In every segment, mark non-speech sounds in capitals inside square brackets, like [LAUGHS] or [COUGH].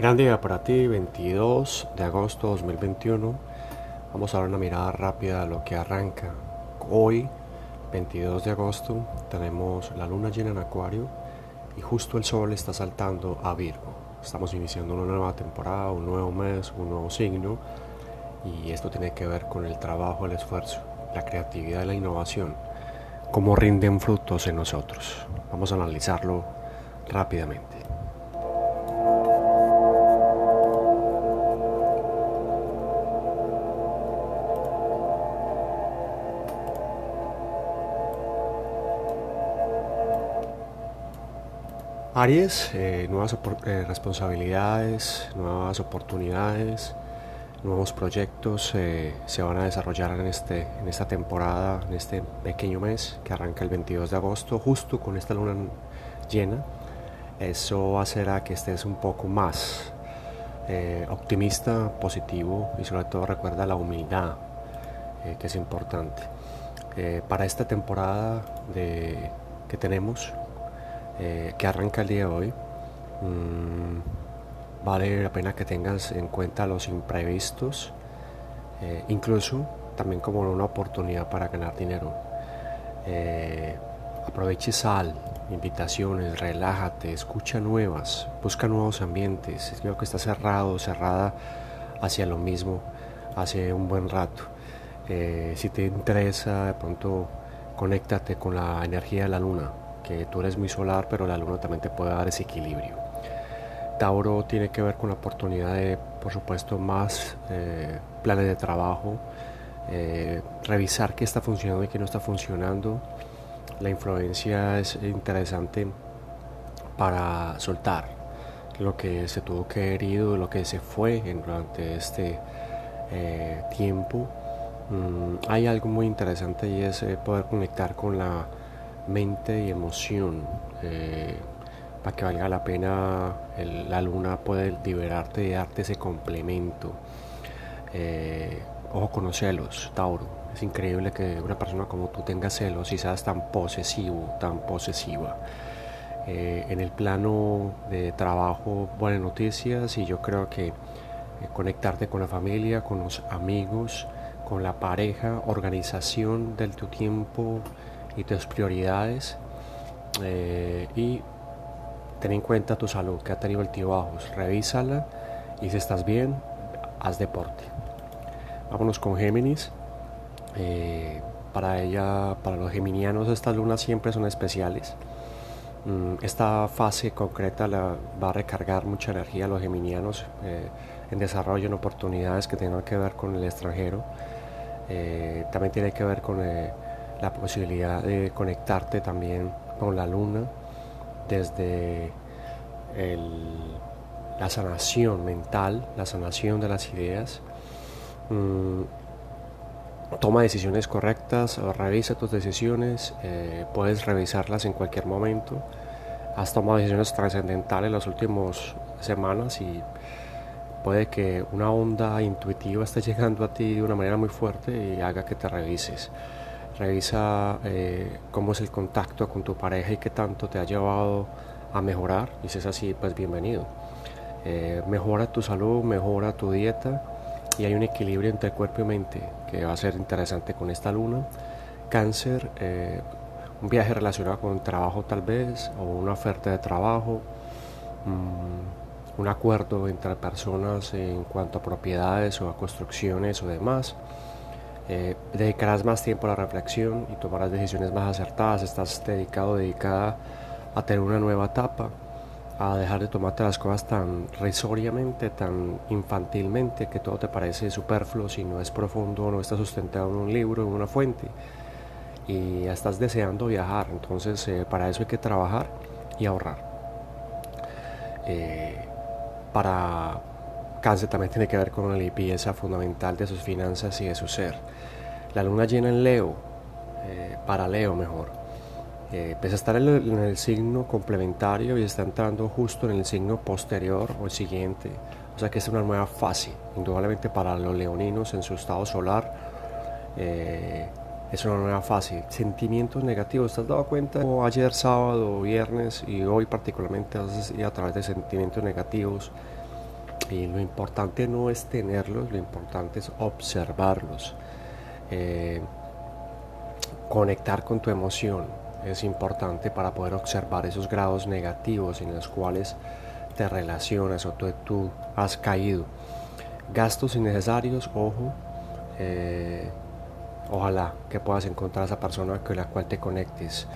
Gran día para ti, 22 de agosto 2021. Vamos a dar una mirada rápida a lo que arranca. Hoy, 22 de agosto, tenemos la luna llena en Acuario y justo el sol está saltando a Virgo. Estamos iniciando una nueva temporada, un nuevo mes, un nuevo signo y esto tiene que ver con el trabajo, el esfuerzo, la creatividad y la innovación. Cómo rinden frutos en nosotros. Vamos a analizarlo rápidamente. Aries, eh, nuevas eh, responsabilidades, nuevas oportunidades, nuevos proyectos eh, se van a desarrollar en, este, en esta temporada, en este pequeño mes que arranca el 22 de agosto, justo con esta luna llena. Eso hacerá que estés un poco más optimista, positivo y sobre todo recuerda la humildad, que es importante. para esta temporada de, que tenemos, eh, que arranca el día de hoy, mm, vale la pena que tengas en cuenta los imprevistos, eh, incluso también como una oportunidad para ganar dinero. Eh, aproveche sal, invitaciones, relájate, escucha nuevas, busca nuevos ambientes. Creo que está cerrado, cerrada hacia lo mismo hace un buen rato. si te interesa, de pronto conéctate con la energía de la luna que tú eres muy solar, pero la luna también te puede dar ese equilibrio. Tauro tiene que ver con la oportunidad de, por supuesto, más eh, planes de trabajo, eh, revisar qué está funcionando y qué no está funcionando. La influencia es interesante para soltar lo que se tuvo que herido, lo que se fue durante este eh, tiempo. Mm, hay algo muy interesante y es poder conectar con la mente y emoción. Eh, para que valga la pena, la luna puede liberarte y darte ese complemento. Eh, ojo con los celos, Tauro. Es increíble que una persona como tú tenga celos y seas tan posesivo, tan posesiva. Eh, en el plano de trabajo, buenas noticias y yo creo que conectarte con la familia, con los amigos, con la pareja, organización del tu tiempo, y tus prioridades eh, y ten en cuenta tu salud que ha tenido altibajos, revísala y si estás bien, haz deporte. Vámonos con Géminis. Eh, para ella, para los geminianos estas lunas siempre son especiales. Mm, esta fase concreta la, va a recargar mucha energía a los geminianos eh, en desarrollo, en oportunidades que tengan que ver con el extranjero. también tiene que ver con la posibilidad de conectarte también con la luna desde la sanación mental, la sanación de las ideas. Mm, toma decisiones correctas, revisa tus decisiones, eh, puedes revisarlas en cualquier momento. Has tomado decisiones trascendentales las últimas semanas y puede que una onda intuitiva esté [LAUGHS] llegando a ti de una manera muy fuerte y haga que te revises. Revisa eh, cómo es el contacto con tu pareja y qué tanto te ha llevado a mejorar. Y si es así, pues bienvenido. Eh, mejora tu salud, mejora tu dieta y hay un equilibrio entre cuerpo y mente que va a ser interesante con esta luna. Cáncer, eh, un viaje relacionado con trabajo tal vez, o una oferta de trabajo, mm, un acuerdo entre personas en cuanto a propiedades o a construcciones o demás. Eh, dedicarás más tiempo a la reflexión y tomarás decisiones más acertadas, estás dedicado, dedicada a tener una nueva etapa, a dejar de tomarte las cosas tan risoriamente, tan infantilmente, que todo te parece superfluo si no es profundo, no está sustentado en un libro, en una fuente, y estás deseando viajar, entonces eh, para eso hay que trabajar y ahorrar. Eh, para Cáncer también tiene que ver con la limpieza fundamental de sus finanzas y de su ser. La luna llena en Leo, eh, para Leo mejor, eh, pese a estar en el, signo complementario y está entrando justo en el signo posterior o el siguiente, o sea que es una nueva fase, indudablemente para los leoninos en su estado solar. Eh, es una nueva fase. Sentimientos negativos, ¿te has dado cuenta? ayer sábado, viernes y hoy particularmente a través de sentimientos negativos Lo importante no es tenerlos, lo importante es observarlos. Eh, conectar con tu emoción es importante para poder observar esos grados negativos en los cuales te relacionas o tú, has caído. Gastos innecesarios, ojo. Eh, ojalá que puedas encontrar a esa persona con la cual te conectes.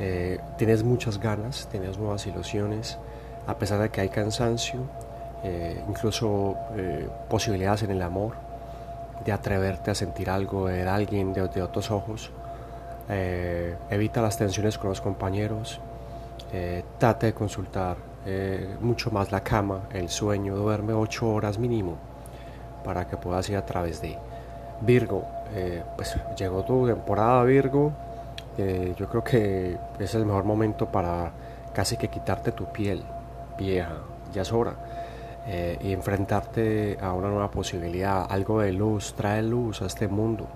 Eh, tienes muchas ganas, tienes nuevas ilusiones, a pesar de que hay cansancio, eh, incluso posibilidades en el amor, de atreverte a sentir algo de alguien de, otros ojos. evita las tensiones con los compañeros, trate de consultar eh, mucho más la cama, el sueño, duerme 8 horas mínimo para que puedas ir a través de Virgo. Eh, pues llegó tu temporada Virgo, eh, yo creo que es el mejor momento para casi que quitarte tu piel vieja, ya es hora. Y enfrentarte a una nueva posibilidad, algo de luz, trae luz a este mundo.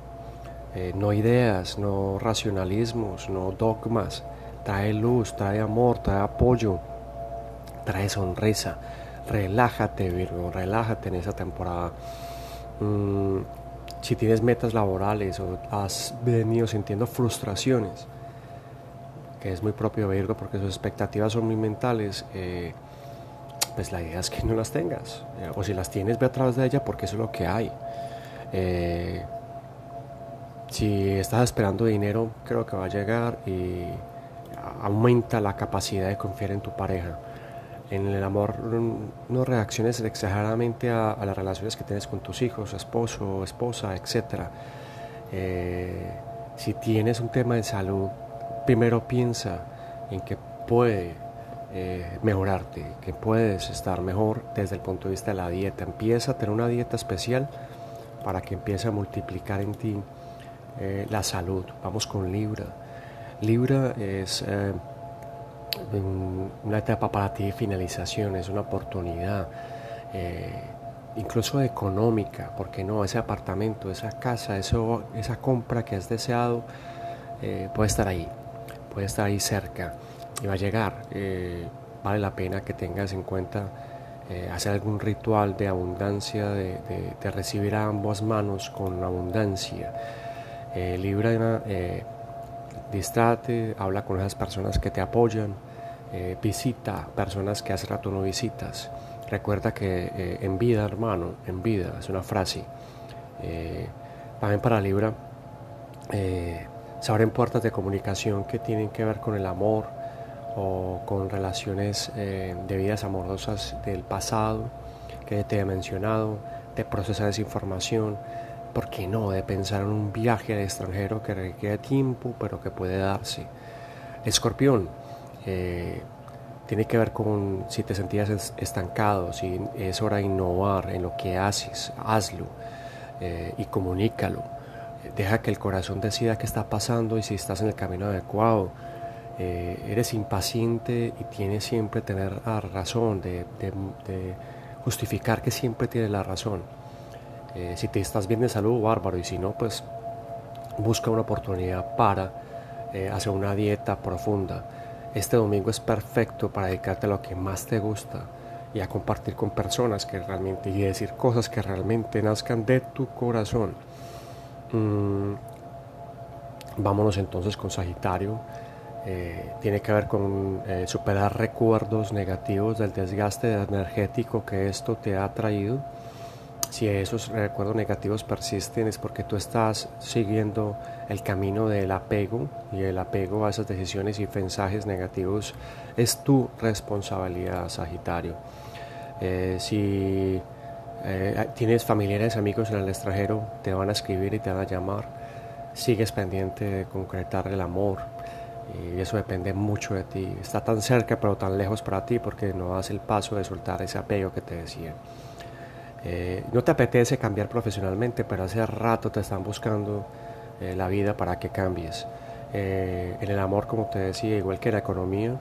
no ideas, no racionalismos, no dogmas, trae luz, trae amor, trae apoyo, trae sonrisa. Relájate, Virgo, relájate en esa temporada. Mm, si tienes metas laborales o has venido sintiendo frustraciones, que es muy propio Virgo porque sus expectativas son muy mentales, eh, pues la idea es que no las tengas. Eh, o si las tienes, ve a través de ella porque eso es lo que hay. Eh, si estás esperando dinero, creo que va a llegar y aumenta la capacidad de confiar en tu pareja en el amor no reacciones exageradamente a, las relaciones que tienes con tus hijos, esposo, esposa, etc. Eh, si tienes un tema de salud, primero piensa en que puede eh, mejorarte, que puedes estar mejor desde el punto de vista de la dieta. Empieza a tener una dieta especial para que empiece a multiplicar en ti eh, la salud. Vamos con Libra. Libra es una etapa para ti de finalización, es una oportunidad, eh, incluso económica, porque no, ese apartamento, esa casa, esa compra que has deseado, eh, puede estar ahí, puede estar ahí cerca y va a llegar. Eh, vale la pena que tengas en cuenta hacer algún ritual de abundancia, de, recibir a ambas manos con abundancia. libra, distrate, habla con esas personas que te apoyan, eh, visita personas que hace rato no visitas. Recuerda que eh, en vida, hermano, en vida, es una frase. Eh, también para Libra, se abren puertas de comunicación que tienen que ver con el amor o con relaciones de vidas amorosas del pasado que te he mencionado, de procesar esa información, ¿por qué no? De pensar en un viaje al extranjero que requiere tiempo, pero que puede darse. Escorpión, eh, tiene que ver con si te sentías estancado, si es hora de innovar en lo que haces, hazlo eh, y comunícalo. Deja que el corazón decida qué está pasando y si estás en el camino adecuado. Eh, eres impaciente y tienes siempre tener la razón, de, justificar que siempre tienes la razón. si te estás bien de salud, bárbaro, y si no, pues busca una oportunidad para hacer una dieta profunda este domingo es perfecto para dedicarte a lo que más te gusta y a compartir con personas que realmente y decir cosas que realmente nazcan de tu corazón. Mm, vámonos entonces con Sagitario. Eh, tiene que ver con eh, superar recuerdos negativos del desgaste energético que esto te ha traído si esos recuerdos negativos persisten es porque tú estás siguiendo el camino del apego y el apego a esas decisiones y mensajes negativos es tu responsabilidad, Sagitario. Eh, si eh, tienes familiares, amigos en el extranjero, te van a escribir y te van a llamar, sigues pendiente de concretar el amor y eso depende mucho de ti. Está tan cerca pero tan lejos para ti porque no das el paso de soltar ese apego que te decía. Eh, no te apetece cambiar profesionalmente, pero hace rato te están buscando eh, la vida para que cambies. Eh, en el amor, como te decía, igual que en la economía,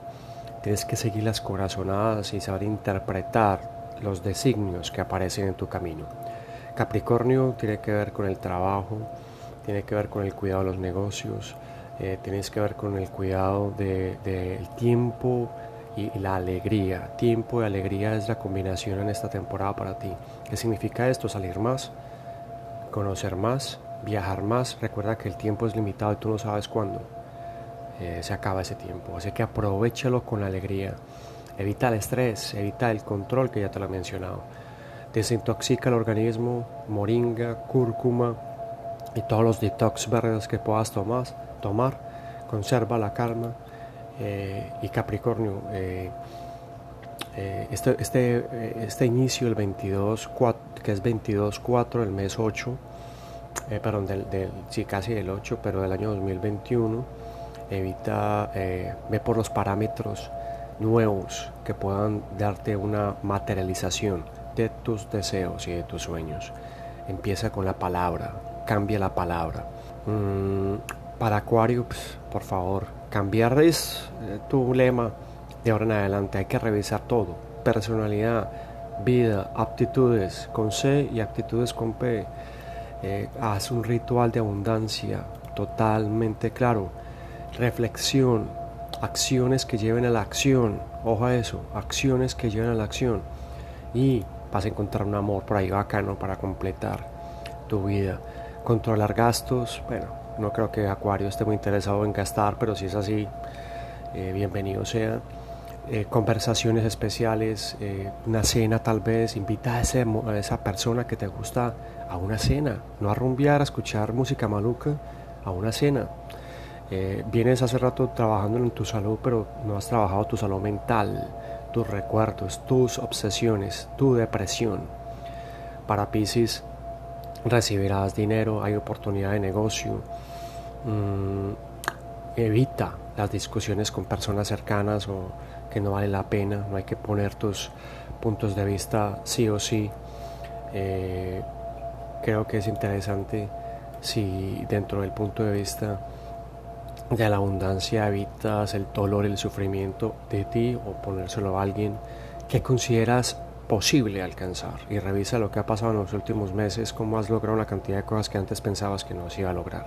tienes que seguir las corazonadas y saber interpretar los designios que aparecen en tu camino. Capricornio tiene que ver con el trabajo, tiene que ver con el cuidado de los negocios, tienes que ver con el cuidado del tiempo y, la alegría. Tiempo y alegría es la combinación en esta temporada para ti. ¿Qué significa esto? Salir más, conocer más, viajar más. Recuerda que el tiempo es limitado y tú no sabes cuándo eh, se acaba ese tiempo. Así que aprovechalo con alegría. Evita el estrés, evita el control que ya te lo he mencionado. Desintoxica el organismo, moringa, cúrcuma y todos los detox verdes que puedas tomar. tomar. Conserva la calma eh, y Capricornio. Eh, eh, este, este, este, inicio, el 22, que es 22-4, el mes 8, perdón, del, sí, casi el 8, pero del año 2021, evita, ve por los parámetros nuevos que puedan darte una materialización de tus deseos y de tus sueños. Empieza con la palabra, cambia la palabra. Mm, para Acuario, pues, por favor, Cambiar es eh, tu lema de ahora en adelante. Hay que revisar todo. Personalidad, vida, aptitudes con C y aptitudes con P. Eh, haz un ritual de abundancia totalmente claro. Reflexión, acciones que lleven a la acción. Ojo a eso, acciones que lleven a la acción. Y vas a encontrar un amor por ahí bacano para completar tu vida. Controlar gastos, bueno, no creo que Acuario esté muy interesado en gastar, pero si es así, eh, bienvenido sea. Eh, conversaciones especiales, eh, una cena tal vez, invita a, esa persona que te gusta a una cena, no a rumbear, a escuchar música maluca, a una cena. vienes hace rato trabajando en tu salud, pero no has trabajado tu salud mental, tus recuerdos, tus obsesiones, tu depresión. Para Pisces, recibirás dinero, hay oportunidad de negocio, Mm, evita las discusiones con personas cercanas o que no vale la pena, no hay que poner tus puntos de vista sí o sí. Eh, creo que es interesante si dentro del punto de vista de la abundancia evitas el dolor el sufrimiento de ti o ponérselo a alguien que consideras posible alcanzar y revisa lo que ha pasado en los últimos meses, cómo has logrado una cantidad de cosas que antes pensabas que no se iba a lograr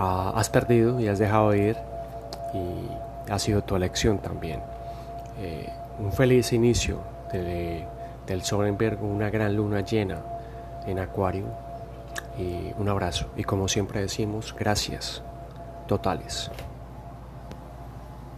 has perdido y has dejado de ir y ha sido tu elección también. Eh, un feliz inicio del sol en Virgo, una gran luna llena en Acuario y un abrazo. Y como siempre decimos, gracias totales.